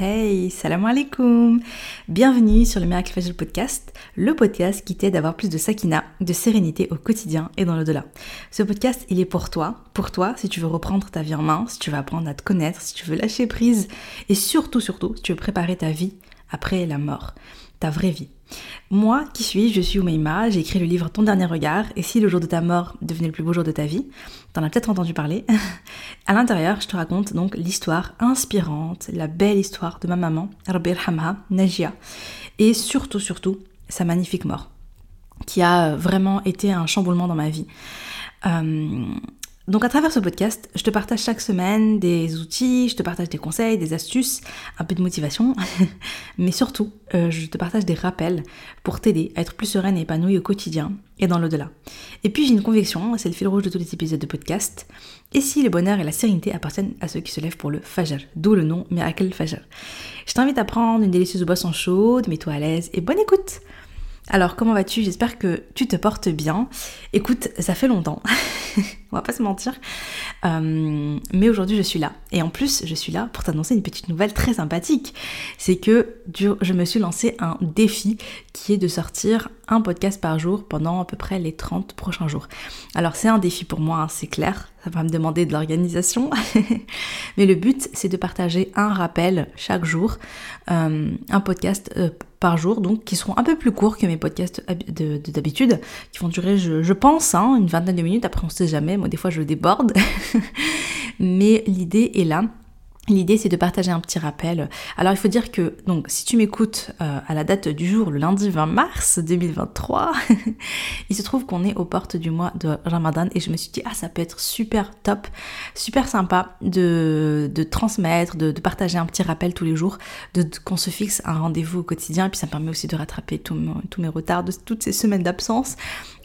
Hey, salam alaikum Bienvenue sur le Miracle Fajr Podcast, le podcast qui t'aide à avoir plus de sakina, de sérénité au quotidien et dans l'au-delà. Ce podcast, il est pour toi, pour toi si tu veux reprendre ta vie en main, si tu veux apprendre à te connaître, si tu veux lâcher prise et surtout, surtout, si tu veux préparer ta vie après la mort, ta vraie vie. Moi, qui suis Je suis Oumaima, j'ai écrit le livre Ton dernier regard, et si le jour de ta mort devenait le plus beau jour de ta vie, t'en as peut-être entendu parler. à l'intérieur, je te raconte donc l'histoire inspirante, la belle histoire de ma maman, Rabbi Hamha, Najia, et surtout, surtout, sa magnifique mort, qui a vraiment été un chamboulement dans ma vie. Euh, donc à travers ce podcast, je te partage chaque semaine des outils, je te partage des conseils, des astuces, un peu de motivation, mais surtout, euh, je te partage des rappels pour t'aider à être plus sereine et épanouie au quotidien et dans l'au-delà. Et puis j'ai une conviction, c'est le fil rouge de tous les épisodes de podcast, et si le bonheur et la sérénité appartiennent à ceux qui se lèvent pour le Fajr, d'où le nom Miracle Fajr. Je t'invite à prendre une délicieuse boisson chaude, mets-toi à l'aise et bonne écoute alors comment vas-tu? J'espère que tu te portes bien. Écoute, ça fait longtemps, on va pas se mentir. Euh, mais aujourd'hui je suis là. Et en plus je suis là pour t'annoncer une petite nouvelle très sympathique. C'est que je me suis lancé un défi qui est de sortir un podcast par jour pendant à peu près les 30 prochains jours. Alors c'est un défi pour moi, hein, c'est clair. Ça va me demander de l'organisation. mais le but c'est de partager un rappel chaque jour, euh, un podcast euh, par jour, donc qui seront un peu plus courts que mes podcasts d'habitude, qui vont durer, je, pense, hein, une vingtaine de minutes. Après, on sait jamais. Moi, des fois, je déborde. Mais l'idée est là. L'idée c'est de partager un petit rappel. Alors il faut dire que donc si tu m'écoutes euh, à la date du jour, le lundi 20 mars 2023, il se trouve qu'on est aux portes du mois de Ramadan et je me suis dit ah ça peut être super top, super sympa de, transmettre, de, partager un petit rappel tous les jours, de, qu'on se fixe un rendez-vous au quotidien et puis ça me permet aussi de rattraper tous mes retards de toutes ces semaines d'absence.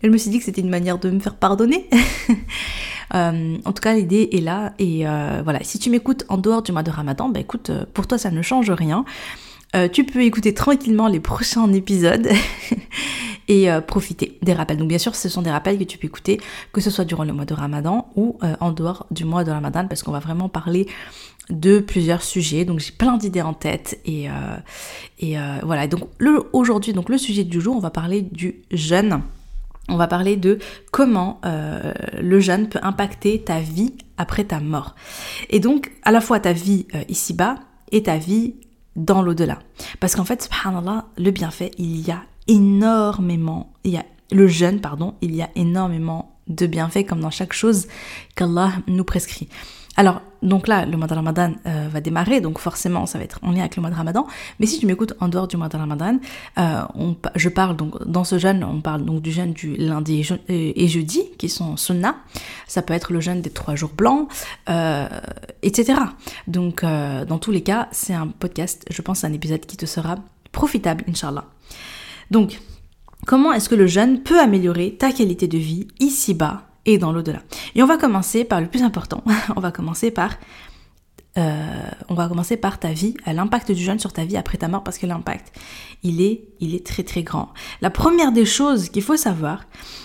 Je me suis dit que c'était une manière de me faire pardonner. Euh, en tout cas l'idée est là et euh, voilà si tu m'écoutes en dehors du mois de Ramadan, bah écoute, euh, pour toi ça ne change rien. Tu peux écouter tranquillement les prochains épisodes et profiter des rappels. Donc bien sûr, ce sont des rappels que tu peux écouter, que ce soit durant le mois de Ramadan ou en dehors du mois de Ramadan, parce qu'on va vraiment parler de plusieurs sujets. Donc j'ai plein d'idées en tête et, et voilà. Donc aujourd'hui, donc le sujet du jour, on va parler du jeûne. On va parler de comment le jeûne peut impacter ta vie après ta mort. Et donc, à la fois ta vie euh, ici-bas et ta vie dans l'au-delà. Parce qu'en fait, subhanallah, le bienfait, il y a énormément, il y a le jeûne, pardon, il y a énormément de bienfaits comme dans chaque chose qu'Allah nous prescrit. Alors, donc là, le mois de Ramadan euh, va démarrer, donc forcément, ça va être en lien avec le mois de Ramadan. Mais si tu m'écoutes en dehors du mois de Ramadan, euh, je parle donc dans ce jeûne, on parle donc du jeûne du lundi et, jeudi, qui sont sunnah. Ça peut être le jeûne des trois jours blancs, euh, etc. Donc, dans tous les cas, c'est un podcast, je pense, un épisode qui te sera profitable, inshallah. Donc, comment est-ce que le jeûne peut améliorer ta qualité de vie ici-bas et dans l'au-delà. Et on va commencer par le plus important. on va commencer par euh, on va commencer par ta vie, l'impact du jeûne sur ta vie après ta mort, parce que l'impact, il est, il est très très grand. La première des choses qu'il faut savoir,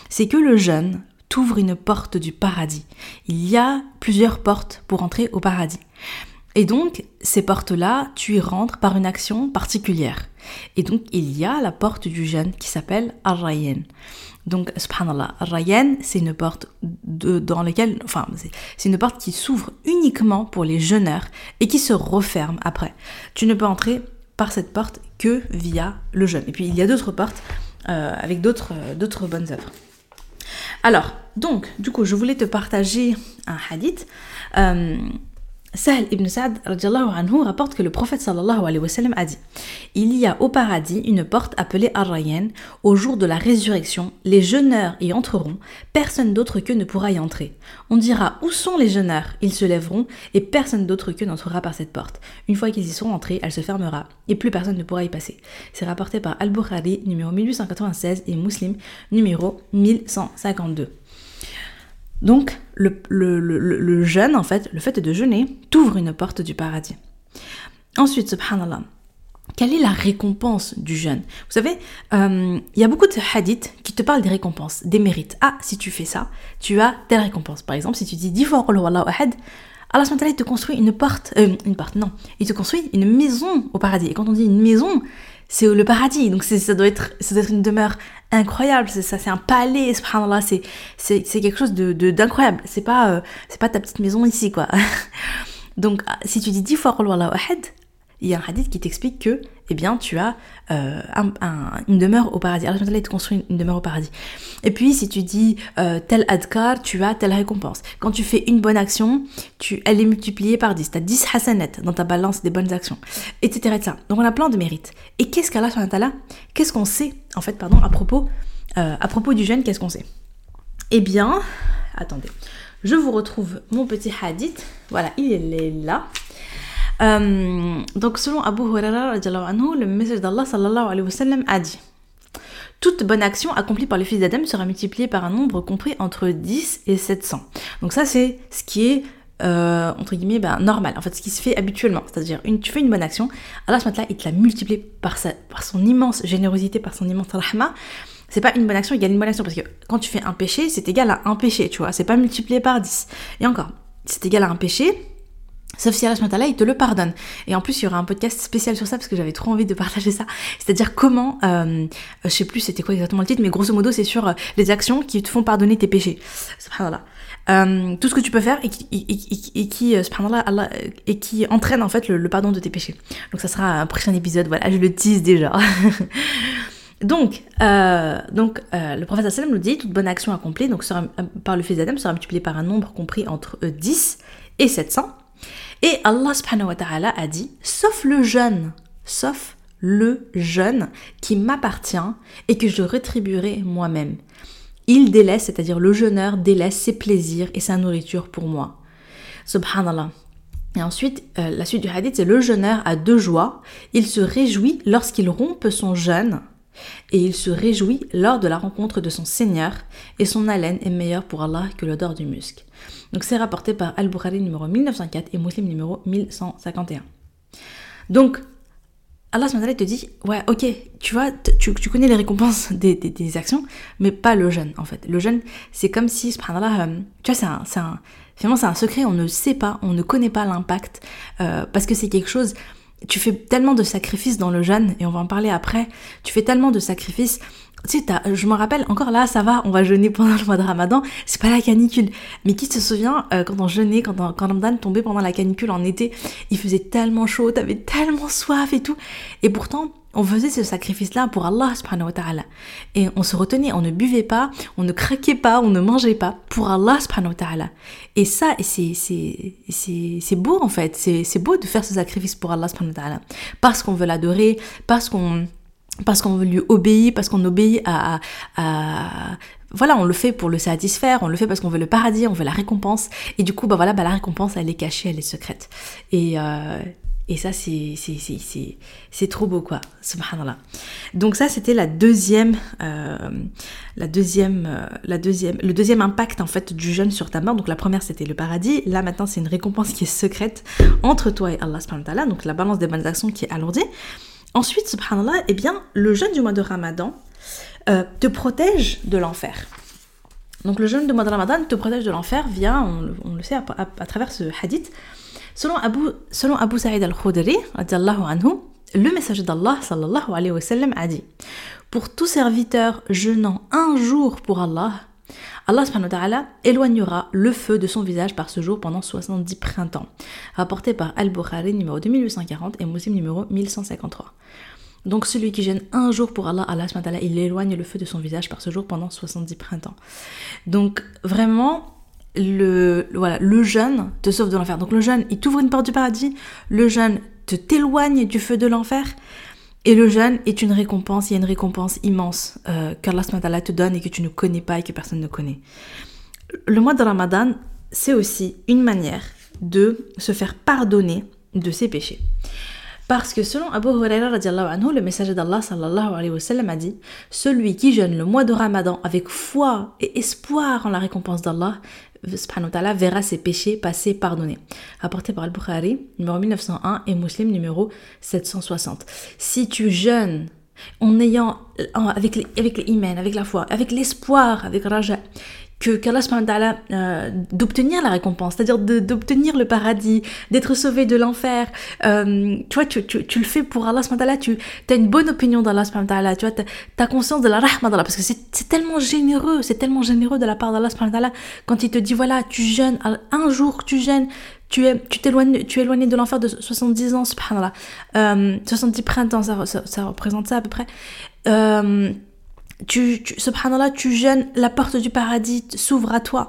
c'est que le jeûne t'ouvre une porte du paradis. Il y a plusieurs portes pour entrer au paradis. Et donc, ces portes-là, tu y rentres par une action particulière. Et donc, il y a la porte du jeûne qui s'appelle Ar-Rayyan. Donc, subhanallah, Rayyan, c'est une porte dans laquelle, enfin, c'est une porte qui s'ouvre uniquement pour les jeûneurs et qui se referme après. Tu ne peux entrer par cette porte que via le jeûne. Et puis, il y a d'autres portes euh, avec d'autres d'autres bonnes œuvres. Alors, donc, du coup, je voulais te partager un hadith. Euh, Sahl ibn Sa'd anhu rapporte que le prophète sallallahu alayhi wa sallam a dit Il y a au paradis une porte appelée Ar-Rayyan. Au jour de la résurrection, les jeûneurs y entreront, personne d'autre qu'eux ne pourra y entrer. On dira Où sont les jeûneurs? Ils se lèveront et personne d'autre qu'eux n'entrera par cette porte. Une fois qu'ils y sont entrés, elle se fermera et plus personne ne pourra y passer. C'est rapporté par Al-Bukhari numéro 1896 et Muslim numéro 1152. Donc, le, jeûne, en fait, le fait de jeûner, t'ouvre une porte du paradis. Ensuite, subhanallah, quelle est la récompense du jeûne? Vous savez, euh, il y a beaucoup de hadiths qui te parlent des récompenses, des mérites. Ah, si tu fais ça, tu as telle récompense. Par exemple, si tu dis 10 fois ahad, Allah il te construit une porte, euh, une porte, non, il te construit une maison au paradis. Et quand on dit une maison, c'est le paradis. Donc ça doit être, ça doit être une demeure incroyable. C'est ça, c'est un palais. Subhanallah, c'est c'est c'est quelque chose de d'incroyable. C'est pas euh, c'est pas ta petite maison ici quoi. Donc si tu dis dix fois Qul ahad, il y a un hadith qui t'explique que, eh bien, tu as euh, une demeure au paradis. Allah te construit une demeure au paradis. Et puis, si tu dis euh, tel adkar, tu as telle récompense. Quand tu fais une bonne action, tu, elle est multipliée par 10. Tu as 10 hasanat dans ta balance des bonnes actions, etc.. Donc, on a plein de mérites. Et qu'est-ce qu'Allah Qu'est-ce qu'on sait, en fait, pardon, à propos, euh, à propos du jeûne, qu'est-ce qu'on sait? Eh bien, attendez. Je vous retrouve mon petit hadith. Voilà, il est là. Euh, donc selon Abu Huraira, le message d'Allah sallallahu alayhi wa sallam a dit toute bonne action accomplie par le fils d'Adam sera multipliée par un nombre compris entre 10 et 700. Donc ça c'est ce qui est euh, entre guillemets ben, normal, en fait ce qui se fait habituellement. C'est-à-dire une, tu fais une bonne action, Allah là il te l'a multiplié par, son immense générosité, par son immense rahma. C'est pas une bonne action égale une bonne action parce que quand tu fais un péché, c'est égal à un péché, tu vois, c'est pas multiplié par 10. Et encore, c'est égal à un péché, Sauf si Allah là il te le pardonne. Et en plus, il y aura un podcast spécial sur ça parce que j'avais trop envie de partager ça. C'est-à-dire comment, euh, je sais plus c'était quoi exactement le titre, mais grosso modo, c'est sur euh, les actions qui te font pardonner tes péchés. Subhanallah. Euh, tout ce que tu peux faire et qui, et, et, et qui, euh, et qui entraîne en fait le, pardon de tes péchés. Donc ça sera un prochain épisode. Voilà, je le tease déjà. Donc, donc le prophète sallam nous dit toute bonne action accomplie donc par le fils d'Adam sera multipliée par un nombre compris entre 10 et 700. Et Allah subhanahu wa ta'ala a dit, sauf le jeûne, sauf le jeûne qui m'appartient et que je rétribuerai moi-même. Il délaisse, c'est-à-dire le jeûneur délaisse ses plaisirs et sa nourriture pour moi. Subhanallah. Et ensuite, euh, la suite du hadith, c'est le jeûneur a deux joies. Il se réjouit lorsqu'il rompt son jeûne et il se réjouit lors de la rencontre de son Seigneur, et son haleine est meilleure pour Allah que l'odeur du musc. Donc c'est rapporté par Al-Bukhari numéro 1904 et Muslim numéro 1151. Donc, Allah te dit, ouais, ok, tu vois, tu, connais les récompenses des, actions, mais pas le jeûne, en fait. Le jeûne, c'est comme si, subhanallah, euh, tu vois, c'est un, finalement, c'est un secret, on ne sait pas, on ne connaît pas l'impact, euh, parce que c'est quelque chose, tu fais tellement de sacrifices dans le jeûne, et on va en parler après, tu fais tellement de sacrifices, tu sais, je me rappelle, encore là, ça va, on va jeûner pendant le mois de ramadan, c'est pas la canicule. Mais qui se souvient, euh, quand on jeûnait, quand, quand Ramadan tombait pendant la canicule en été, il faisait tellement chaud, t'avais tellement soif et tout, et pourtant, on faisait ce sacrifice-là pour Allah subhanahu. Et on se retenait, on ne buvait pas, on ne craquait pas, on ne mangeait pas pour Allah subhanahu. Et ça, c'est, beau en fait, c'est, c'est beau de faire ce sacrifice pour Allah subhanahu. Parce qu'on veut l'adorer, parce qu'on parce qu'on lui obéir, parce qu'on obéit à, voilà, on le fait pour le satisfaire, on le fait parce qu'on veut le paradis, on veut la récompense, et du coup, bah voilà, bah la récompense, elle est cachée, elle est secrète. Et, euh, et ça, c'est, c'est, trop beau, quoi. Subhanallah. Donc ça, c'était la deuxième, euh, la deuxième, euh, la deuxième, le deuxième impact, en fait, du jeûne sur ta mort. Donc la première, c'était le paradis. Là, maintenant, c'est une récompense qui est secrète entre toi et Allah. Donc la balance des bonnes actions qui est alourdie. Ensuite, subhanallah, eh bien, le jeûne du mois de Ramadan euh, te protège de l'enfer. Donc le jeûne du mois de Ramadan te protège de l'enfer via, on, le sait à, travers ce hadith. Selon Abu, selon Abu Sa'id al-Khudri, le messager d'Allah sallallahu alayhi wa sallam a dit Pour tout serviteur jeûnant un jour pour Allah, Allah subhanahu éloignera le feu de son visage par ce jour pendant 70 printemps. Rapporté par Al-Bukhari numéro 2840 et Muslim numéro 1153. Donc celui qui gêne un jour pour Allah, Allah il éloigne le feu de son visage par ce jour pendant 70 printemps. Donc vraiment, le, voilà, le jeûne te sauve de l'enfer. Donc le jeûne, il t'ouvre une porte du paradis, le jeûne te t'éloigne du feu de l'enfer, et le jeûne est une récompense, il y a une récompense immense euh, qu'Allah te donne et que tu ne connais pas et que personne ne connaît. Le mois de Ramadan, c'est aussi une manière de se faire pardonner de ses péchés. Parce que selon Abu Huraira le messager d'Allah sallallahu alayhi wa sallam a dit Celui qui jeûne le mois de Ramadan avec foi et espoir en la récompense d'Allah verra ses péchés passés pardonnés. Rapporté par Al-Bukhari, numéro 1901 et Muslim numéro 760. Si tu jeûnes en ayant, avec les, avec avec la foi, avec l'espoir, avec raja, que qu'Allah euh, d'obtenir la récompense, c'est-à-dire d'obtenir le paradis, d'être sauvé de l'enfer. Euh, tu vois, tu, tu, tu, le fais pour Allah tu as une bonne opinion d'Allah tu vois, tu as, conscience de la rahma d'Allah, parce que c'est tellement généreux, c'est tellement généreux de la part d'Allah quand il te dit, voilà, tu jeûnes, un jour tu jeûnes, tu es, tu t'éloignes, tu es éloigné de l'enfer de 70 ans, subhanallah. Euh, 70 printemps, ça, ça, ça, représente ça à peu près. Euh, tu, tu, subhanallah, tu jeûnes, la porte du paradis s'ouvre à toi.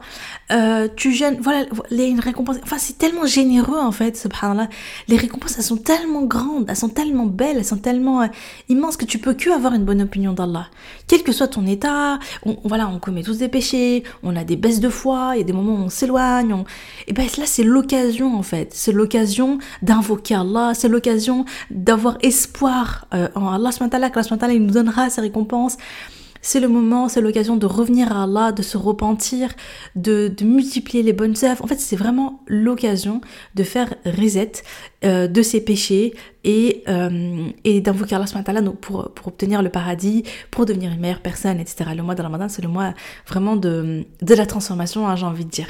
Euh, tu jeûnes, voilà, les récompenses. Enfin, c'est tellement généreux en fait, subhanallah. Les récompenses, elles sont tellement grandes, elles sont tellement belles, elles sont tellement euh, immenses que tu peux que avoir une bonne opinion d'Allah. Quel que soit ton état, on, voilà, on commet tous des péchés, on a des baisses de foi, il y a des moments où on s'éloigne. Et ben là, c'est l'occasion en fait. C'est l'occasion d'invoquer Allah, c'est l'occasion d'avoir espoir euh, en Allah, que Allah, il nous donnera ses récompenses c'est le moment, c'est l'occasion de revenir à Allah, de se repentir, de, multiplier les bonnes œuvres. En fait, c'est vraiment l'occasion de faire reset euh, de ses péchés et, euh, et d'invoquer Allah pour, pour obtenir le paradis, pour devenir une meilleure personne, etc. Le mois de Ramadan, c'est le mois vraiment de, de la transformation, hein, j'ai envie de dire.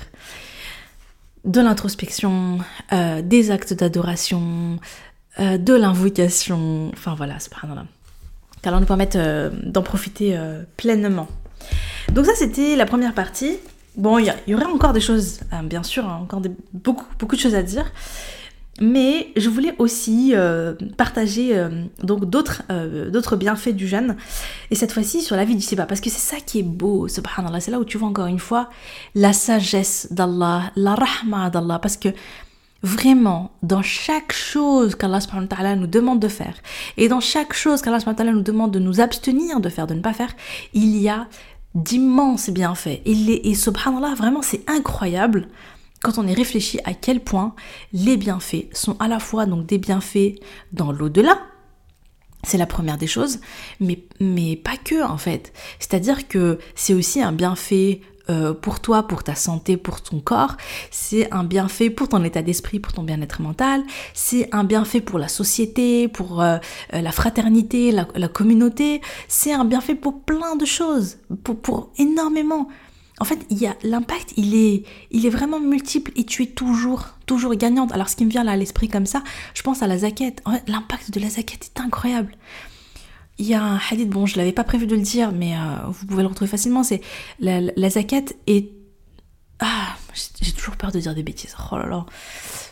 De l'introspection, euh, des actes d'adoration, de l'invocation, enfin voilà, c'est car nous permettre euh, d'en profiter euh, pleinement. Donc ça c'était la première partie. Bon, il y, aurait encore des choses, hein, bien sûr, hein, encore beaucoup, beaucoup de choses à dire. Mais je voulais aussi euh, partager donc d'autres d'autres bienfaits du jeûne et cette fois-ci sur la vie du Siba parce que c'est ça qui est beau subhanallah c'est là où tu vois encore une fois la sagesse d'Allah la rahma d'Allah parce que Vraiment, dans chaque chose qu'Allah nous demande de faire, et dans chaque chose qu'Allah nous demande de nous abstenir de faire, de ne pas faire, il y a d'immenses bienfaits. Et, et subhanallah, vraiment, c'est incroyable quand on y réfléchit à quel point les bienfaits sont à la fois donc des bienfaits dans l'au-delà, c'est la première des choses, mais pas que en fait. C'est-à-dire que c'est aussi un bienfait euh, pour toi, pour ta santé, pour ton corps. C'est un bienfait pour ton état d'esprit, pour ton bien-être mental. C'est un bienfait pour la société, pour euh, euh, la fraternité, la, communauté. C'est un bienfait pour plein de choses, pour, énormément. En fait, il y a l'impact, il est, il est vraiment multiple et tu es toujours, toujours gagnante. Alors, ce qui me vient là à l'esprit comme ça, je pense à la zaquette. L'impact de la zaquette est incroyable il y a un hadith, bon, je l'avais pas prévu de le dire, mais euh, vous pouvez le retrouver facilement. C'est la, la, zakat est. Ah, j'ai toujours peur de dire des bêtises. Oh là là.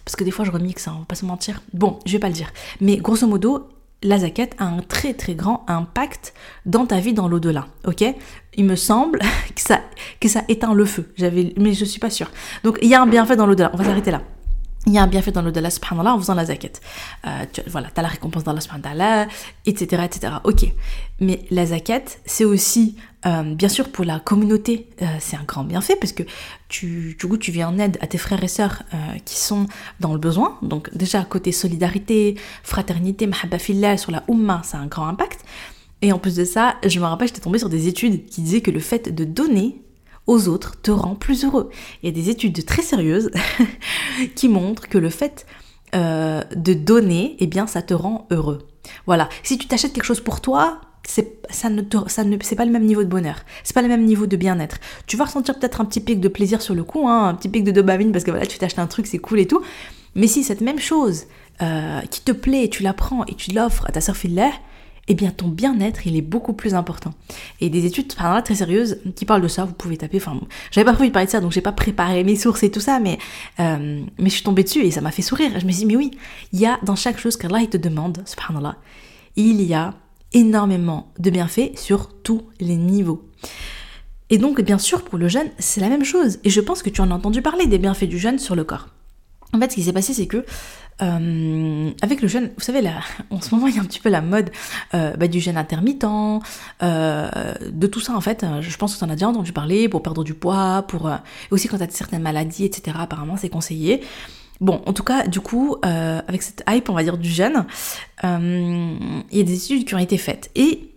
Parce que des fois, je remixe, hein, on va pas se mentir. Bon, je vais pas le dire. Mais grosso modo, la zakat a un très très grand impact dans ta vie dans l'au-delà, ok? Il me semble que ça, que ça éteint le feu, j'avais, mais je suis pas sûre. Donc il y a un bienfait dans l'au-delà, on va s'arrêter là il y a un bienfait dans l'au-delà, subhanallah, en faisant la zakat. Euh, tu, voilà, as la récompense d'Allah subhanallah, etc., etc. Ok. Mais la zakat, c'est aussi, euh, bien sûr, pour la communauté, euh, c'est un grand bienfait parce que tu, du coup, tu viens en aide à tes frères et sœurs qui sont dans le besoin. Donc, déjà, côté solidarité, fraternité, mahabba sur la umma, ça a un grand impact. Et en plus de ça, je me rappelle, j'étais tombée sur des études qui disaient que le fait de donner aux autres te rend plus heureux. Il y a des études très sérieuses qui montrent que le fait euh, de donner, eh bien, ça te rend heureux. Voilà. Si tu t'achètes quelque chose pour toi, c'est ça ne c'est pas le même niveau de bonheur c'est pas le même niveau de bien-être tu vas ressentir peut-être un petit pic de plaisir sur le coup hein, un petit pic de dopamine parce que voilà tu t'achètes un truc c'est cool et tout mais si cette même chose euh, qui te plaît tu la prends et tu l'offres à ta sœur filée eh bien ton bien-être il est beaucoup plus important. Et des études là, très sérieuses qui parlent de ça, vous pouvez taper, enfin j'avais pas prévu de parler de ça donc j'ai pas préparé mes sources et tout ça, mais, euh, mais je suis tombée dessus et ça m'a fait sourire. Je me suis dit mais oui, il y a dans chaque chose qu'Allah te demande, subhanallah, il y a énormément de bienfaits sur tous les niveaux. Et donc bien sûr pour le jeûne c'est la même chose et je pense que tu en as entendu parler des bienfaits du jeûne sur le corps. En fait, ce qui s'est passé, c'est que euh, avec le jeûne, vous savez, là, en ce moment, il y a un petit peu la mode euh, bah, du jeûne intermittent, euh, de tout ça, en fait. Je pense que tu en as déjà entendu parler pour perdre du poids, pour aussi quand tu as certaines maladies, etc. Apparemment, c'est conseillé. Bon, en tout cas, du coup, avec cette hype, on va dire, du jeûne, il y a des études qui ont été faites. Et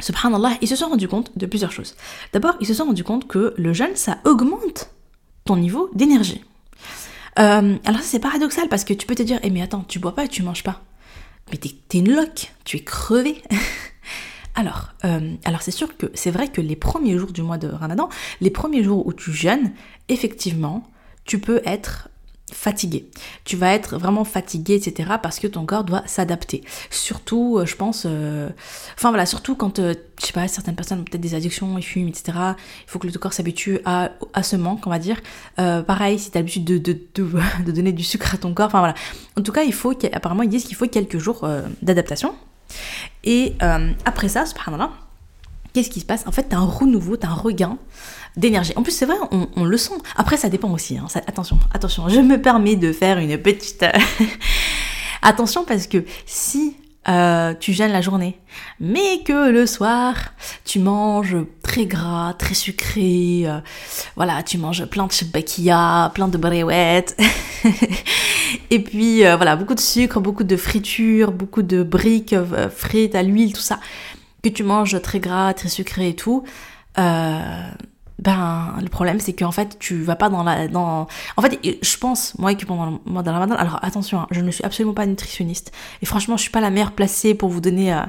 subhanallah, ils se sont rendus compte de plusieurs choses. D'abord, ils se sont rendus compte que le jeûne, ça augmente ton niveau d'énergie. Euh, alors c'est paradoxal parce que tu peux te dire, eh mais attends, tu bois pas et tu manges pas. Mais t'es es une loque, tu es crevé. Alors, euh, alors c'est sûr que c'est vrai que les premiers jours du mois de Ramadan, les premiers jours où tu jeûnes, effectivement, tu peux être fatigué. Tu vas être vraiment fatigué, etc. parce que ton corps doit s'adapter. Surtout, euh, je pense, euh, enfin voilà, surtout quand, je sais pas, certaines personnes ont peut-être des addictions, ils fument, etc. Il faut que le corps s'habitue à, à ce manque, on va dire. pareil, si tu as l'habitude de, de, donner du sucre à ton corps, enfin voilà. En tout cas, il faut, apparemment, ils disent qu'il faut quelques jours d'adaptation. Et euh, après ça, subhanallah, qu'est-ce qui se passe? En fait, tu as un renouveau, tu as un regain d'énergie. En plus, c'est vrai, on, le sent. Après, ça dépend aussi. Hein. attention, attention, je me permets de faire une petite... attention parce que si euh, tu gênes la journée, mais que le soir, tu manges très gras, très sucré, euh, voilà, tu manges plein de chebakia, plein de bréouettes, et puis euh, voilà, beaucoup de sucre, beaucoup de friture, beaucoup de briques frites à l'huile, tout ça, que tu manges très gras, très sucré et tout, ben le problème c'est qu'en fait tu vas pas dans la dans en fait je pense moi que pendant le mois de Ramadan alors attention hein, je ne suis absolument pas nutritionniste. Et franchement je suis pas la meilleure placée pour vous donner euh,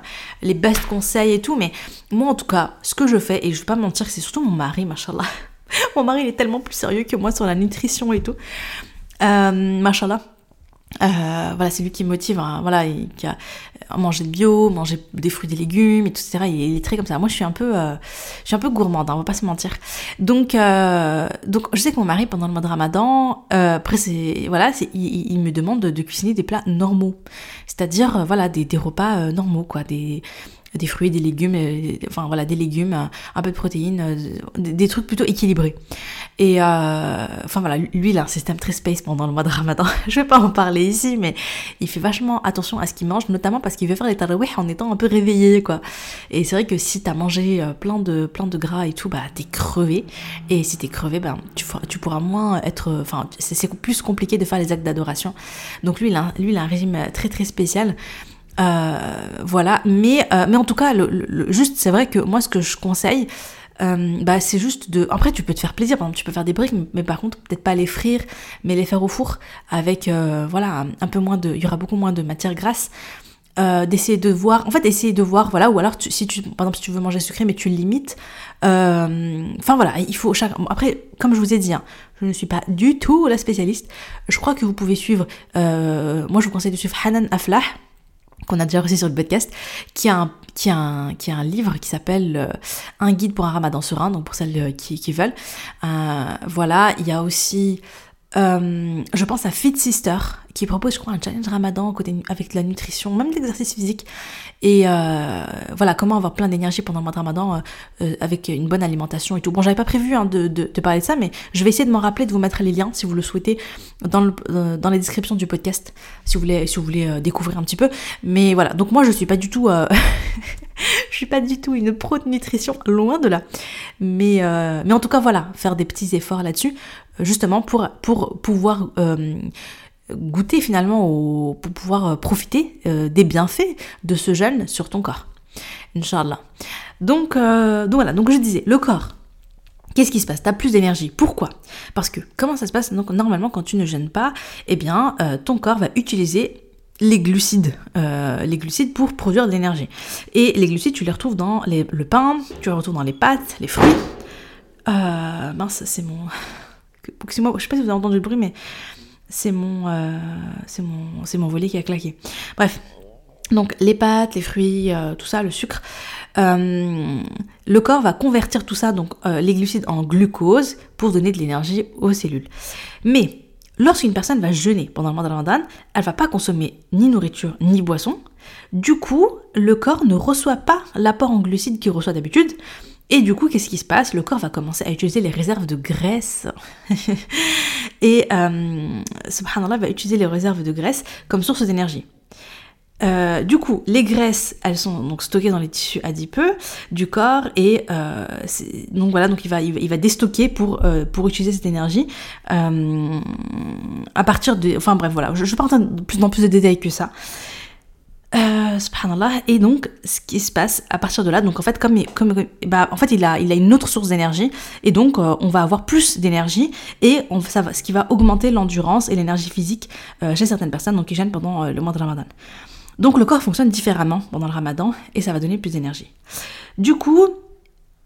les best conseils et tout mais moi en tout cas ce que je fais et je vais pas mentir c'est surtout mon mari machallah mon mari il est tellement plus sérieux que moi sur la nutrition et tout. Euh, machallah euh, voilà, c'est lui qui me motive, hein, voilà, qui a manger de bio, manger des fruits, des légumes, et etc. Il est très comme ça. Moi, je suis un peu, euh, je suis un peu gourmande, hein, on va pas se mentir. Donc, euh, donc, je sais que mon mari, pendant le mois de Ramadan, après, c'est, voilà, il, me demande de, cuisiner des plats normaux, c'est-à-dire, voilà, des, des repas normaux, quoi, des des fruits, des légumes, euh, enfin voilà, des légumes, euh, un peu de protéines, euh, des, trucs plutôt équilibrés. Et enfin voilà, lui il a un système très space pendant le mois de Ramadan. Je vais pas en parler ici, mais il fait vachement attention à ce qu'il mange, notamment parce qu'il veut faire les tarawih en étant un peu réveillé quoi. Et c'est vrai que si t'as mangé plein de plein de gras et tout, bah t'es crevé. Et si t'es crevé, ben tu, tu pourras moins être, enfin c'est plus compliqué de faire les actes d'adoration. Donc lui il a, lui il a un régime très très spécial. Euh, voilà, mais, euh, mais en tout cas, le, juste, c'est vrai que moi, ce que je conseille, euh, bah, c'est juste de. Après, tu peux te faire plaisir, par exemple, tu peux faire des briques, mais par contre, peut-être pas les frire, mais les faire au four avec, voilà, un peu moins de. Il y aura beaucoup moins de matière grasse. d'essayer de voir, en fait, essayer de voir, voilà, ou alors si tu, par exemple, si tu veux manger sucré, mais tu le limites. Enfin voilà, il faut chaque. Après, comme je vous ai dit, hein, je ne suis pas du tout la spécialiste. Je crois que vous pouvez suivre. moi, je vous conseille de suivre Hanan Aflah qu'on a déjà reçu sur le podcast, qui a un, livre qui s'appelle euh, Un guide pour un ramadan serein, donc pour celles euh, qui, veulent. Euh, voilà, il y a aussi je pense à Fit Sister qui propose, je crois, un challenge Ramadan avec la nutrition, même l'exercice physique. Et euh, voilà, comment avoir plein d'énergie pendant le mois de Ramadan euh, euh, avec une bonne alimentation et tout. Bon, j'avais pas prévu hein, de, de, de, parler de ça, mais je vais essayer de m'en rappeler, de vous mettre les liens si vous le souhaitez dans, le, dans les descriptions du podcast, si vous voulez, si vous voulez découvrir un petit peu. Mais voilà, donc moi je suis pas du tout, je suis pas du tout une pro de nutrition, loin de là. Mais mais en tout cas voilà, faire des petits efforts là-dessus justement pour, pour pouvoir goûter finalement, au, pour pouvoir euh, profiter euh, des bienfaits de ce jeûne sur ton corps. Inch'Allah. Donc, donc voilà, donc je disais, le corps, Qu'est-ce qui se passe? T'as plus d'énergie. Pourquoi? Parce que comment ça se passe? Donc normalement quand tu ne gênes pas, eh bien ton corps va utiliser les glucides, les glucides pour produire de l'énergie. Et les glucides, tu les retrouves dans le pain, tu les retrouves dans les pâtes, les fruits. mince, c'est mon, moi je sais pas si vous avez entendu le bruit, mais c'est mon, euh, mon, mon volet qui a claqué. Bref. Donc les pâtes, les fruits, euh, tout ça, le sucre, euh, le corps va convertir tout ça, donc les glucides en glucose pour donner de l'énergie aux cellules. Mais lorsqu'une personne va jeûner pendant le mois de Ramadan, elle va pas consommer ni nourriture ni boisson. Du coup, le corps ne reçoit pas l'apport en glucides qu'il reçoit d'habitude. Et du coup, qu'est-ce qui se passe? Le corps va commencer à utiliser les réserves de graisse. et euh, subhanallah va utiliser les réserves de graisse comme source d'énergie. Euh, du coup, les graisses, elles sont donc stockées dans les tissus adipeux du corps et euh, donc voilà, donc il va il va, déstocker pour pour utiliser cette énergie à partir de, enfin bref voilà, je, je pas de plus dans plus de détails que ça. Euh, subhanallah. Et donc, ce qui se passe à partir de là, donc en fait, comme, comme bah, en fait, il a, il a une autre source d'énergie, et donc euh, on va avoir plus d'énergie, et on, ça va, ce qui va augmenter l'endurance et l'énergie physique euh, chez certaines personnes, donc qui gênent pendant euh, le mois de Ramadan. Donc le corps fonctionne différemment pendant le ramadan et ça va donner plus d'énergie. Du coup,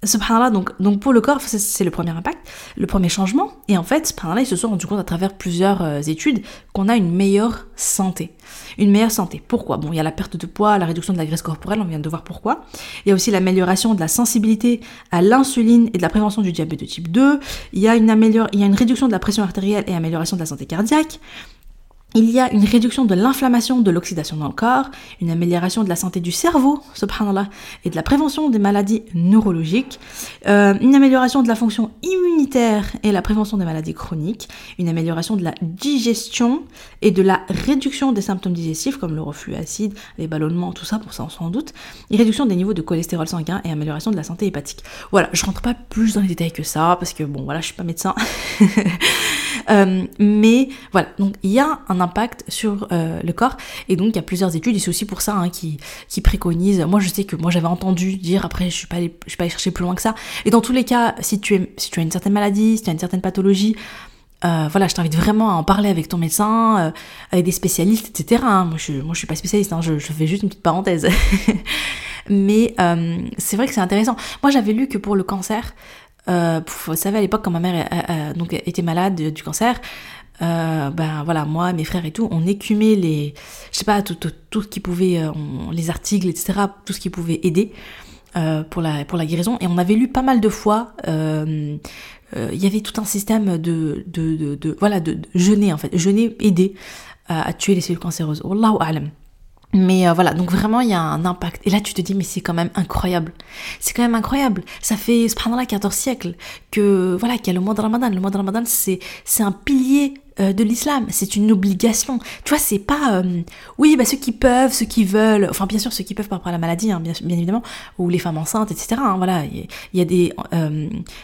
Subhanallah, donc, donc pour le corps, c'est le premier impact, le premier changement. Et en fait, subhanallah, ils se sont rendus compte à travers plusieurs euh, études qu'on a une meilleure santé. Une meilleure santé. Pourquoi? Bon, il y a la perte de poids, la réduction de la graisse corporelle, on vient de voir pourquoi. Il y a aussi l'amélioration de la sensibilité à l'insuline et de la prévention du diabète de type 2. Il y a une, il y a une réduction de la pression artérielle et amélioration de la santé cardiaque. Il y a une réduction de l'inflammation, de l'oxydation dans le corps, une amélioration de la santé du cerveau, subhanallah, et de la prévention des maladies neurologiques, euh, une amélioration de la fonction immunitaire et la prévention des maladies chroniques, une amélioration de la digestion et de la réduction des symptômes digestifs comme le reflux acide, les ballonnements, tout ça, pour ça on s'en doute, une réduction des niveaux de cholestérol sanguin et amélioration de la santé hépatique. Voilà, je rentre pas plus dans les détails que ça parce que bon, voilà, je suis pas médecin. Euh, mais voilà, donc il y a un impact sur euh, le corps et donc il y a plusieurs études et c'est aussi pour ça hein, qui, qui préconisent. Moi je sais que moi j'avais entendu dire, après je suis pas suis pas allée chercher plus loin que ça. Et dans tous les cas, si tu, es, si tu as une certaine maladie, si tu as une certaine pathologie, euh, voilà, je t'invite vraiment à en parler avec ton médecin, avec des spécialistes, etc. Hein. Moi, je, moi, je suis pas spécialiste, hein. je, fais juste une petite parenthèse. Mais c'est vrai que c'est intéressant. Moi, j'avais lu que pour le cancer, euh, vous savez, à l'époque, quand ma mère donc, était malade du cancer, euh, ben voilà, moi, mes frères et tout, on écumait les, je sais pas, tout, tout, tout ce qui pouvait, euh, les articles, etc., tout ce qui pouvait aider euh, pour, la, pour la guérison. Et on avait lu pas mal de fois, il y avait tout un système de, de, de, voilà, de, jeûner en fait, jeûner, aider à tuer les cellules cancéreuses. Wallahu a'lam. Mais voilà, donc vraiment il y a un impact. Et là tu te dis mais c'est quand même incroyable. C'est quand même incroyable. Ça fait subhanallah 14 siècles que voilà qu'il y a le mois de Ramadan. Le mois de Ramadan c'est un pilier euh, de l'islam, c'est une obligation. Tu vois, c'est pas euh, oui, bah ceux qui peuvent, ceux qui veulent, enfin bien sûr ceux qui peuvent par rapport à la maladie, hein, bien, bien, évidemment, ou les femmes enceintes, etc. Hein, voilà, il y, a des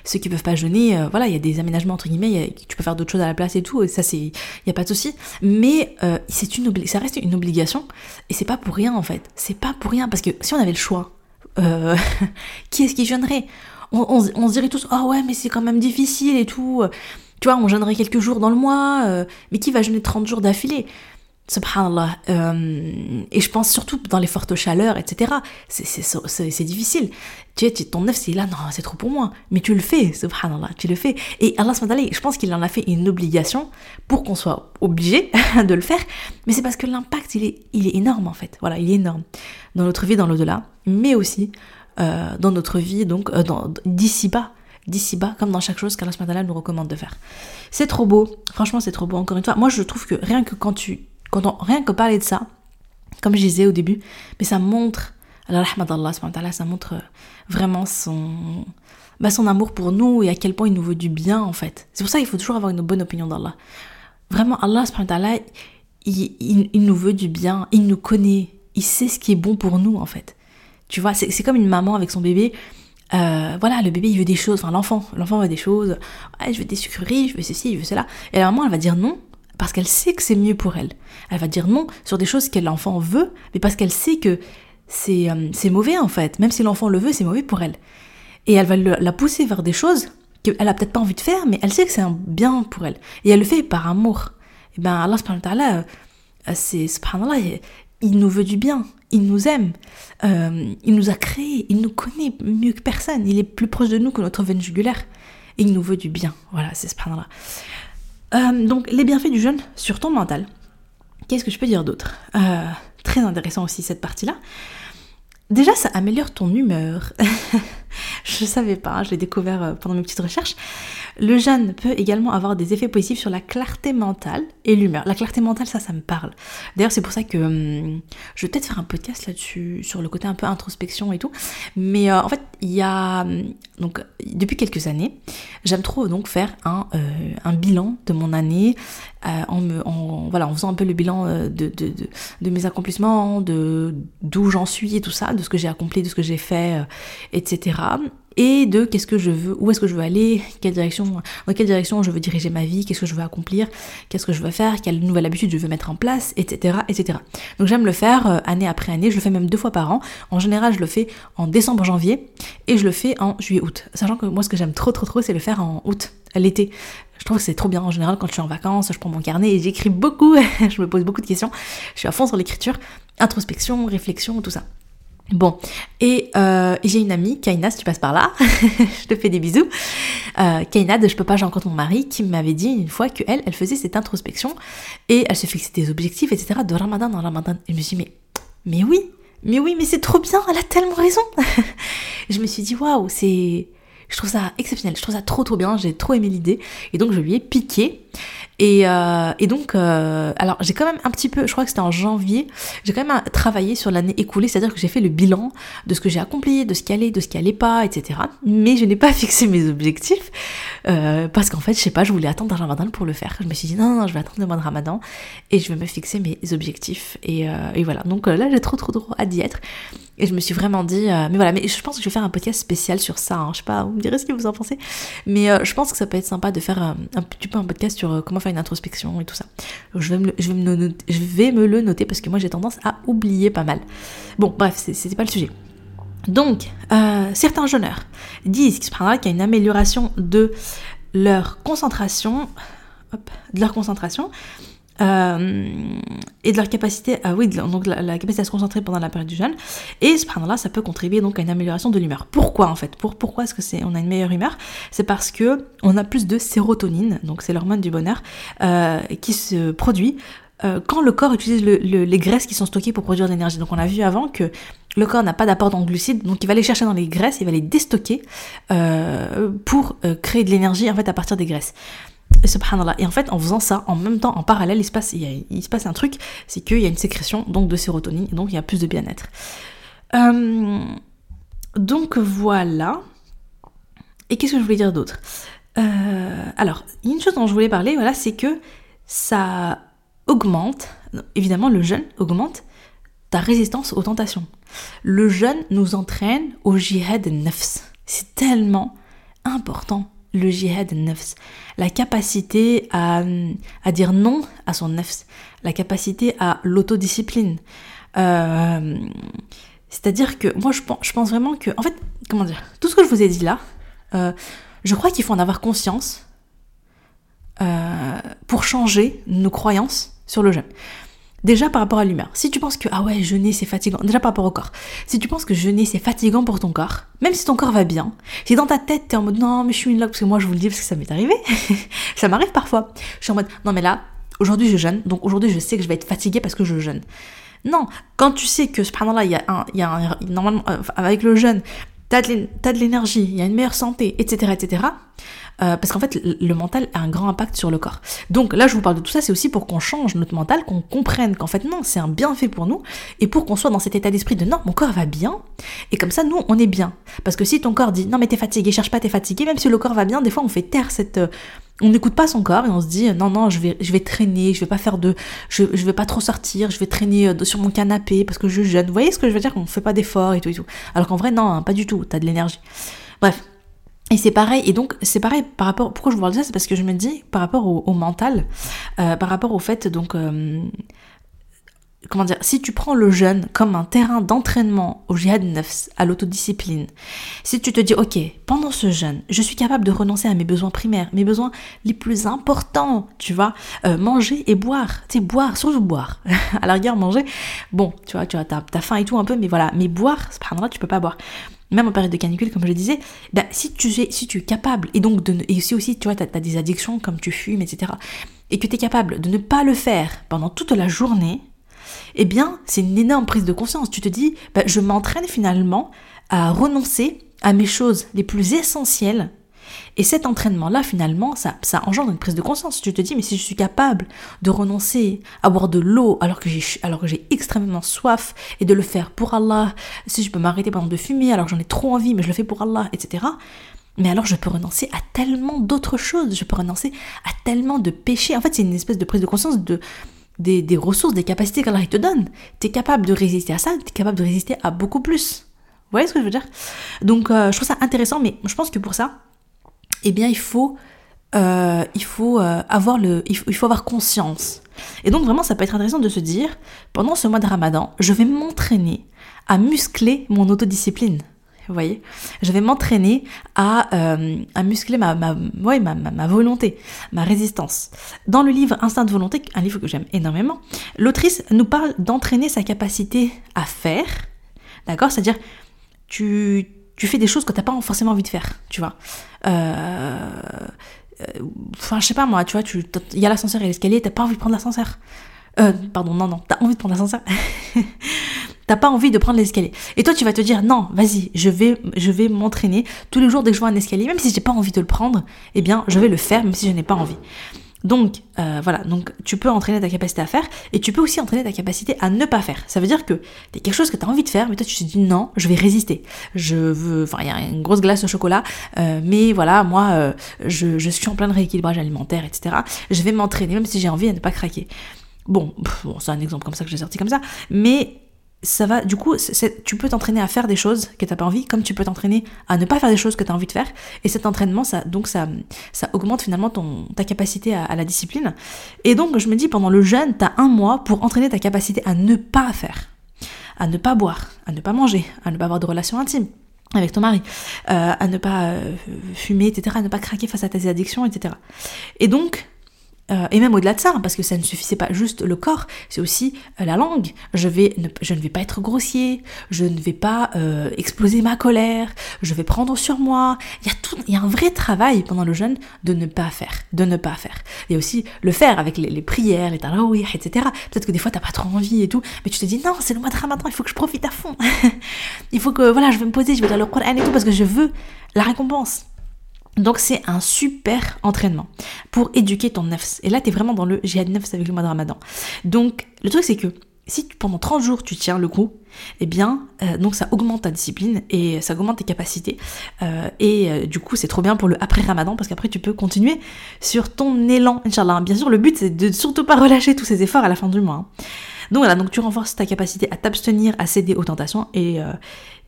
ceux qui peuvent pas jeûner, voilà, il y a des aménagements entre guillemets, tu peux faire d'autres choses à la place et tout, et ça c'est il y a pas de souci. Mais c'est une ça reste une obligation et c'est pas pour rien en fait. C'est pas pour rien parce que si on avait le choix, qui est-ce qui jeûnerait? On, on, se dirait tous, ah ouais, mais c'est quand même difficile et tout tu vois, on jeûnerait quelques jours dans le mois, euh, mais qui va jeûner 30 jours d'affilée? Subhanallah. Euh, et je pense surtout dans les fortes chaleurs, etc. C'est difficile. Tu sais, ton neuf, c'est là, non, c'est trop pour moi. Mais tu le fais, subhanallah, tu le fais. Et Allah, je pense qu'il en a fait une obligation pour qu'on soit obligé de le faire. Mais c'est parce que l'impact, il est, il est énorme, en fait. Voilà, il est énorme. Dans notre vie, dans l'au-delà, mais aussi euh, dans notre vie, donc d'ici bas d'ici bas, comme dans chaque chose qu'Allah nous recommande de faire. C'est trop beau, franchement c'est trop beau, encore une fois. Moi je trouve que rien que quand tu, quand on, rien que parler de ça, comme je disais au début, mais ça montre, Allah ça montre vraiment son, bah, son amour pour nous et à quel point il nous veut du bien en fait. C'est pour ça qu'il faut toujours avoir une bonne opinion d'Allah. Vraiment, Allah, il, il, il nous veut du bien, il nous connaît, il sait ce qui est bon pour nous en fait. Tu vois, c'est comme une maman avec son bébé euh, voilà, le bébé il veut des choses, enfin l'enfant, l'enfant veut des choses, je veux des sucreries, je veux ceci, je veux cela. Et la maman elle va dire non parce qu'elle sait que c'est mieux pour elle. Elle va dire non sur des choses que l'enfant veut, mais parce qu'elle sait que c'est euh, c'est mauvais en fait. Même si l'enfant le veut, c'est mauvais pour elle. Et elle va la pousser vers des choses qu'elle a peut-être pas envie de faire, mais elle sait que c'est un bien pour elle. Et elle le fait par amour. Et ben Allah subhanahu wa ta'ala, euh, c'est subhanallah, il nous veut du bien il nous aime, euh, il nous a créés, il nous connaît mieux que personne, il est plus proche de nous que notre veine jugulaire, et il nous veut du bien. Voilà, c'est ce là euh, donc, les bienfaits du jeûne sur ton mental. Qu'est-ce que je peux dire d'autre? Euh, Très intéressant aussi cette partie-là. Déjà, ça améliore ton humeur. je ne savais pas, hein, je l'ai découvert pendant mes petites recherches. Le jeûne peut également avoir des effets positifs sur la clarté mentale et l'humeur. La clarté mentale, ça, ça me parle. D'ailleurs, c'est pour ça que hum, je vais peut-être faire un podcast là-dessus, sur le côté un peu introspection et tout. Mais euh, en fait, il y a... Hum, donc, depuis quelques années, j'aime trop donc faire un, euh, un bilan de mon année euh, en, me, en, voilà, faisant un peu le bilan de, de, mes accomplissements, de d'où j'en suis et tout ça, de ce que j'ai accompli, de ce que j'ai fait, etc et de qu'est-ce que je veux, où est-ce que je veux aller, quelle direction, dans quelle direction je veux diriger ma vie, qu'est-ce que je veux accomplir, qu'est-ce que je veux faire, quelle nouvelle habitude je veux mettre en place, etc. etc. Donc j'aime le faire euh, année après année, je le fais même deux fois par an. En général, je le fais en décembre-janvier et je le fais en juillet-aut. Sachant que moi, ce que j'aime trop trop trop, c'est le faire en août, l'été. Je trouve que c'est trop bien en général quand je suis en vacances, je prends mon carnet et j'écris beaucoup, je me pose beaucoup de questions, je suis à fond sur l'écriture. introspection, réflexion, tout ça. Bon, et euh, j'ai une amie, Kaina, si tu passes par là, je te fais des bisous. Euh, Kaina de Je peux pas, j'ai rencontré mon mari, qui m'avait dit une fois qu'elle, elle faisait cette introspection et elle se fixait des objectifs, etc. de Ramadan en Ramadan. Et je me suis dit, mais, mais oui, mais oui, mais c'est trop bien, elle a tellement raison. je me suis dit, waouh, c'est. Je trouve ça exceptionnel, je trouve ça trop trop bien, j'ai trop aimé l'idée. Et donc je lui ai piqué. Et, euh, et donc, euh, alors j'ai quand même un petit peu, je crois que c'était en janvier, j'ai quand même travaillé sur l'année écoulée, c'est-à-dire que j'ai fait le bilan de ce que j'ai accompli, de ce qui allait, de ce qui allait pas, etc. Mais je n'ai pas fixé mes objectifs euh, parce qu'en fait, je sais pas, je voulais attendre un ramadan pour le faire. Je me suis dit non, non, je vais attendre le mois de ramadan et je vais me fixer mes objectifs. Et, voilà, donc là j'ai trop trop trop hâte d'y être. Et je me suis vraiment dit, mais voilà, mais je pense que je vais faire un podcast spécial sur ça. Hein. Je sais pas, vous me direz ce que vous en pensez. Mais je pense que ça peut être sympa de faire un petit peu un podcast sur comment faire une introspection et tout ça. Je vais, me, le noter parce que moi j'ai tendance à oublier pas mal. Bon, bref, c'était pas le sujet. Donc, euh, certains jeûneurs disent qu'il y a une amélioration de leur concentration, de leur concentration, euh, et de leur capacité, à, oui, donc la, capacité à se concentrer pendant la période du jeûne. Et ce là ça peut contribuer donc à une amélioration de l'humeur. Pourquoi en fait? Pour, Pourquoi est-ce que c'est on a une meilleure humeur? C'est parce que on a plus de sérotonine, donc c'est l'hormone du bonheur, euh, qui se produit euh, quand le corps utilise les graisses qui sont stockées pour produire de l'énergie. Donc on a vu avant que le corps n'a pas d'apport en glucides, donc il va les chercher dans les graisses, il va les déstocker pour créer de l'énergie en fait à partir des graisses. Et subhanallah. Et en fait, en faisant ça, en même temps, en parallèle, il se passe, il, se passe un truc, c'est qu'il y a une sécrétion donc de sérotonine, et donc il y a plus de bien-être. Euh, donc voilà. Et qu'est-ce que je voulais dire d'autre? Euh, Alors, une chose dont je voulais parler, voilà, c'est que ça augmente, évidemment, le jeûne augmente ta résistance aux tentations. Le jeûne nous entraîne au jihad nefs. C'est tellement important le jihad nefs, la capacité à, à, dire non à son nefs, la capacité à l'autodiscipline. Euh, c'est-à-dire que moi je pense, je pense, vraiment que, en fait, comment dire, tout ce que je vous ai dit là, euh, je crois qu'il faut en avoir conscience euh, pour changer nos croyances sur le jeûne. Déjà par rapport à l'humeur. Si tu penses que ah ouais, jeûner c'est fatigant, déjà par rapport au corps. Si tu penses que jeûner c'est fatigant pour ton corps, même si ton corps va bien, si dans ta tête t'es en mode non mais je suis une loque parce que moi je vous le dis parce que ça m'est arrivé, ça m'arrive parfois. Je suis en mode non mais là aujourd'hui je jeûne donc aujourd'hui je sais que je vais être fatiguée parce que je jeûne. Non, quand tu sais que là il y a un, il y a un, normalement euh, avec le jeûne t'as de l'énergie, il y a une meilleure santé, etc., etc. Euh, parce qu'en fait, le mental a un grand impact sur le corps. Donc là, je vous parle de tout ça, c'est aussi pour qu'on change notre mental, qu'on comprenne qu'en fait, non, c'est un bienfait pour nous, et pour qu'on soit dans cet état d'esprit de non, mon corps va bien, et comme ça, nous, on est bien. Parce que si ton corps dit non, mais t'es fatigué, cherche pas, t'es fatigué, même si le corps va bien, des fois, on fait taire cette. Euh, on n'écoute pas son corps et on se dit non non je vais je vais traîner je vais pas faire de je, je vais pas trop sortir je vais traîner euh, sur mon canapé parce que je jeûne vous voyez ce que je veux dire qu'on fait pas d'efforts et tout et tout alors qu'en vrai non hein, pas du tout t'as de l'énergie bref et c'est pareil, et donc c'est pareil par rapport, pourquoi je vous parle de ça, c'est parce que je me dis par rapport au, mental, euh, par rapport au fait donc euh, comment dire, si tu prends le jeûne comme un terrain d'entraînement au jihad nefs, à l'autodiscipline, si tu te dis, ok, pendant ce jeûne, je suis capable de renoncer à mes besoins primaires, mes besoins les plus importants, tu vois, euh, manger et boire, tu sais, boire, surtout boire, à la rigueur, manger, bon, tu vois, tu as, as faim et tout un peu, mais voilà, mais boire, là tu peux pas boire même en période de canicule, comme je le disais, bah, si, tu es, si tu es capable, et donc de, et si aussi tu vois, tu as, des addictions comme tu fumes, etc., et que tu es capable de ne pas le faire pendant toute la journée, eh bien, c'est une énorme prise de conscience. Tu te dis, bah, je m'entraîne finalement à renoncer à mes choses les plus essentielles et cet entraînement-là, finalement, ça, ça engendre une prise de conscience. Tu te dis, mais si je suis capable de renoncer à boire de l'eau alors que j'ai, alors que j'ai extrêmement soif et de le faire pour Allah, si je peux m'arrêter par exemple de fumer alors que j'en ai trop envie, mais je le fais pour Allah, etc. Mais alors je peux renoncer à tellement d'autres choses, je peux renoncer à tellement de péchés. En fait, c'est une espèce de prise de conscience de, des, des ressources, des capacités qu'Allah te donne. Tu es capable de résister à ça, tu es capable de résister à beaucoup plus. Vous voyez ce que je veux dire? Donc euh, je trouve ça intéressant, mais je pense que pour ça, eh bien il faut, euh, il faut, euh, avoir le, il faut, avoir conscience. Et donc vraiment ça peut être intéressant de se dire, pendant ce mois de ramadan, je vais m'entraîner à muscler mon autodiscipline. Vous voyez? Je vais m'entraîner à, euh, à muscler ma, ma, ouais, ma, ma, volonté, ma résistance. Dans le livre Instinct de volonté, un livre que j'aime énormément, l'autrice nous parle d'entraîner sa capacité à faire. D'accord? C'est-à-dire, tu, tu fais des choses que tu n'as pas forcément envie de faire, tu vois. Euh, enfin, je sais pas moi, tu vois, il y a l'ascenseur et l'escalier, t'as pas envie de prendre l'ascenseur. Euh, pardon, non, non, t'as envie de prendre l'ascenseur. T'as pas envie de prendre l'escalier. Et toi, tu vas te dire, non, vas-y, je vais, je vais m'entraîner tous les jours dès que je vois un escalier, même si j'ai pas envie de le prendre, eh bien, je vais le faire, même si je n'ai pas envie. Donc, euh, voilà, donc tu peux entraîner ta capacité à faire et tu peux aussi entraîner ta capacité à ne pas faire. Ça veut dire que t'as quelque chose que tu as envie de faire, mais toi tu te dis non, je vais résister. Je veux, enfin, il y a une grosse glace au chocolat, euh, mais voilà, moi, euh, je, je, suis en plein de rééquilibrage alimentaire, etc. Je vais m'entraîner, même si j'ai envie de ne pas craquer. Bon, bon c'est un exemple comme ça que j'ai sorti comme ça, mais ça va, du coup, tu peux t'entraîner à faire des choses que t'as pas envie, comme tu peux t'entraîner à ne pas faire des choses que tu as envie de faire. Et cet entraînement, ça, donc ça, ça augmente finalement ton, ta capacité à, la discipline. Et donc, je me dis, pendant le jeûne, tu as un mois pour entraîner ta capacité à ne pas faire, à ne pas boire, à ne pas manger, à ne pas avoir de relations intimes avec ton mari, euh, à ne pas euh, fumer, etc., à ne pas craquer face à tes addictions, etc. Et donc, euh, et même au-delà de ça, parce que ça ne suffisait pas juste le corps, c'est aussi euh, la langue. Je, ne, vais pas être grossier, je ne vais pas euh, exploser ma colère, je vais prendre sur moi. Il y a il y a un vrai travail pendant le jeûne de ne pas faire, de ne pas faire. Et aussi le faire avec les, prières, les tarawih, etc. Peut-être que des fois t'as pas trop envie et tout, mais tu te dis non, c'est le mois de Ramadan, il faut que je profite à fond. il faut que voilà, je vais me poser, je vais lire le Coran et tout parce que je veux la récompense. Donc c'est un super entraînement pour éduquer ton nefs. Et là, tu es vraiment dans le jihad nefs avec le mois de ramadan. Donc le truc c'est que si pendant 30 jours tu tiens le coup, eh bien, euh, donc ça augmente ta discipline et ça augmente tes capacités. Euh, et euh, du coup, c'est trop bien pour le après Ramadan parce qu'après tu peux continuer sur ton élan, Inch'Allah. Bien sûr, le but c'est de surtout pas relâcher tous ces efforts à la fin du mois. Hein. Donc voilà, donc tu renforces ta capacité à t'abstenir, à céder aux tentations et,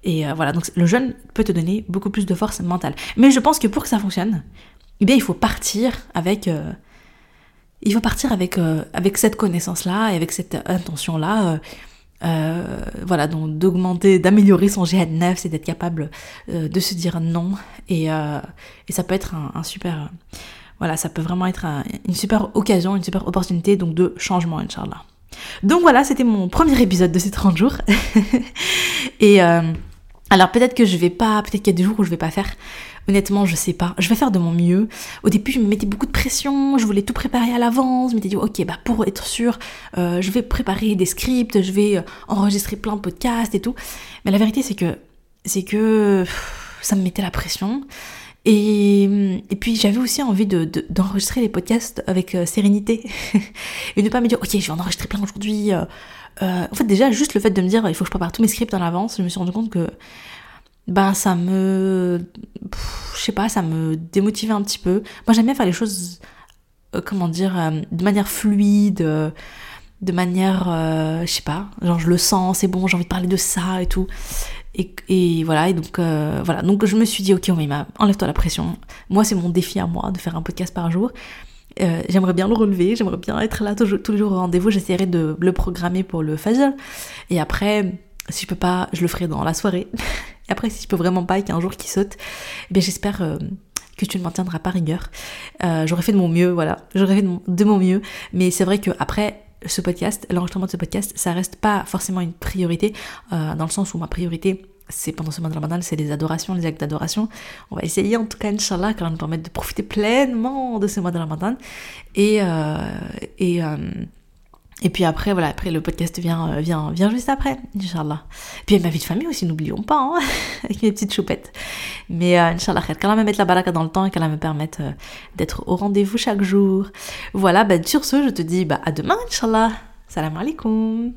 et euh, voilà, donc le jeûne peut te donner beaucoup plus de force mentale. Mais je pense que pour que ça fonctionne, eh bien, il faut partir avec, euh, il faut partir avec, euh, avec cette connaissance-là et avec cette intention-là. voilà, donc d'augmenter, d'améliorer son GN9, c'est d'être capable de se dire non. Et, et ça peut être un, super. voilà, ça peut vraiment être une super occasion, une super opportunité donc de changement, Inch'Allah. Donc voilà, c'était mon premier épisode de ces 30 jours. et alors peut-être que je vais pas, peut-être qu'il y a des jours où je vais pas faire. Honnêtement, je sais pas. Je vais faire de mon mieux. Au début, je me mettais beaucoup de pression. Je voulais tout préparer à l'avance. Je m'étais dit, ok, bah pour être sûr, euh, je vais préparer des scripts, je vais euh, enregistrer plein de podcasts et tout. Mais la vérité, c'est que, c'est que ça me mettait la pression. Et, et puis j'avais aussi envie de, d'enregistrer les podcasts avec euh, sérénité et ne pas me dire ok je vais en enregistrer plein aujourd'hui en fait, déjà, juste le fait de me dire il faut que je prépare tous mes scripts en avance, je me suis rendu compte que ben ça me je sais pas ça me démotivait un petit peu. Moi j'aime bien faire les choses euh, comment dire euh, de manière fluide de manière je sais pas genre je le sens c'est bon j'ai envie de parler de ça et tout. Et, et voilà et donc voilà. Donc je me suis dit ok on enlève-toi la pression. Moi c'est mon défi à moi de faire un podcast par jour euh, j'aimerais bien le relever, j'aimerais bien être là tous les jours au rendez-vous, j'essaierai de le programmer pour le Fajr. Et après, si je peux pas, je le ferai dans la soirée. Et après, si je peux vraiment pas et qu'il y a un jour qui saute, eh bien j'espère euh, que tu ne m'en tiendras pas rigueur. Euh, j'aurais fait de mon mieux, voilà. J'aurais fait de mon, de mon mieux. Mais c'est vrai que après ce podcast, l'enregistrement de ce podcast, ça reste pas forcément une priorité, dans le sens où ma priorité, c'est pendant ce mois de Ramadan, c'est les adorations, les actes d'adoration. On va essayer en tout cas, Inch'Allah, qu'elle nous permettre de profiter pleinement de ce mois de Ramadan. Et, euh, et, euh, et puis après, voilà, après le podcast vient, euh, vient, vient juste après, Inch'Allah. Puis ma vie de famille aussi, n'oublions pas, hein, avec mes petites choupettes. Mais euh, Inch'Allah, qu'elle va me mettre la baraka dans le temps et qu'elle va me permettre d'être au rendez-vous chaque jour. Voilà, ben, sur ce, je te dis bah, à demain, Inch'Allah. Salam alaikum.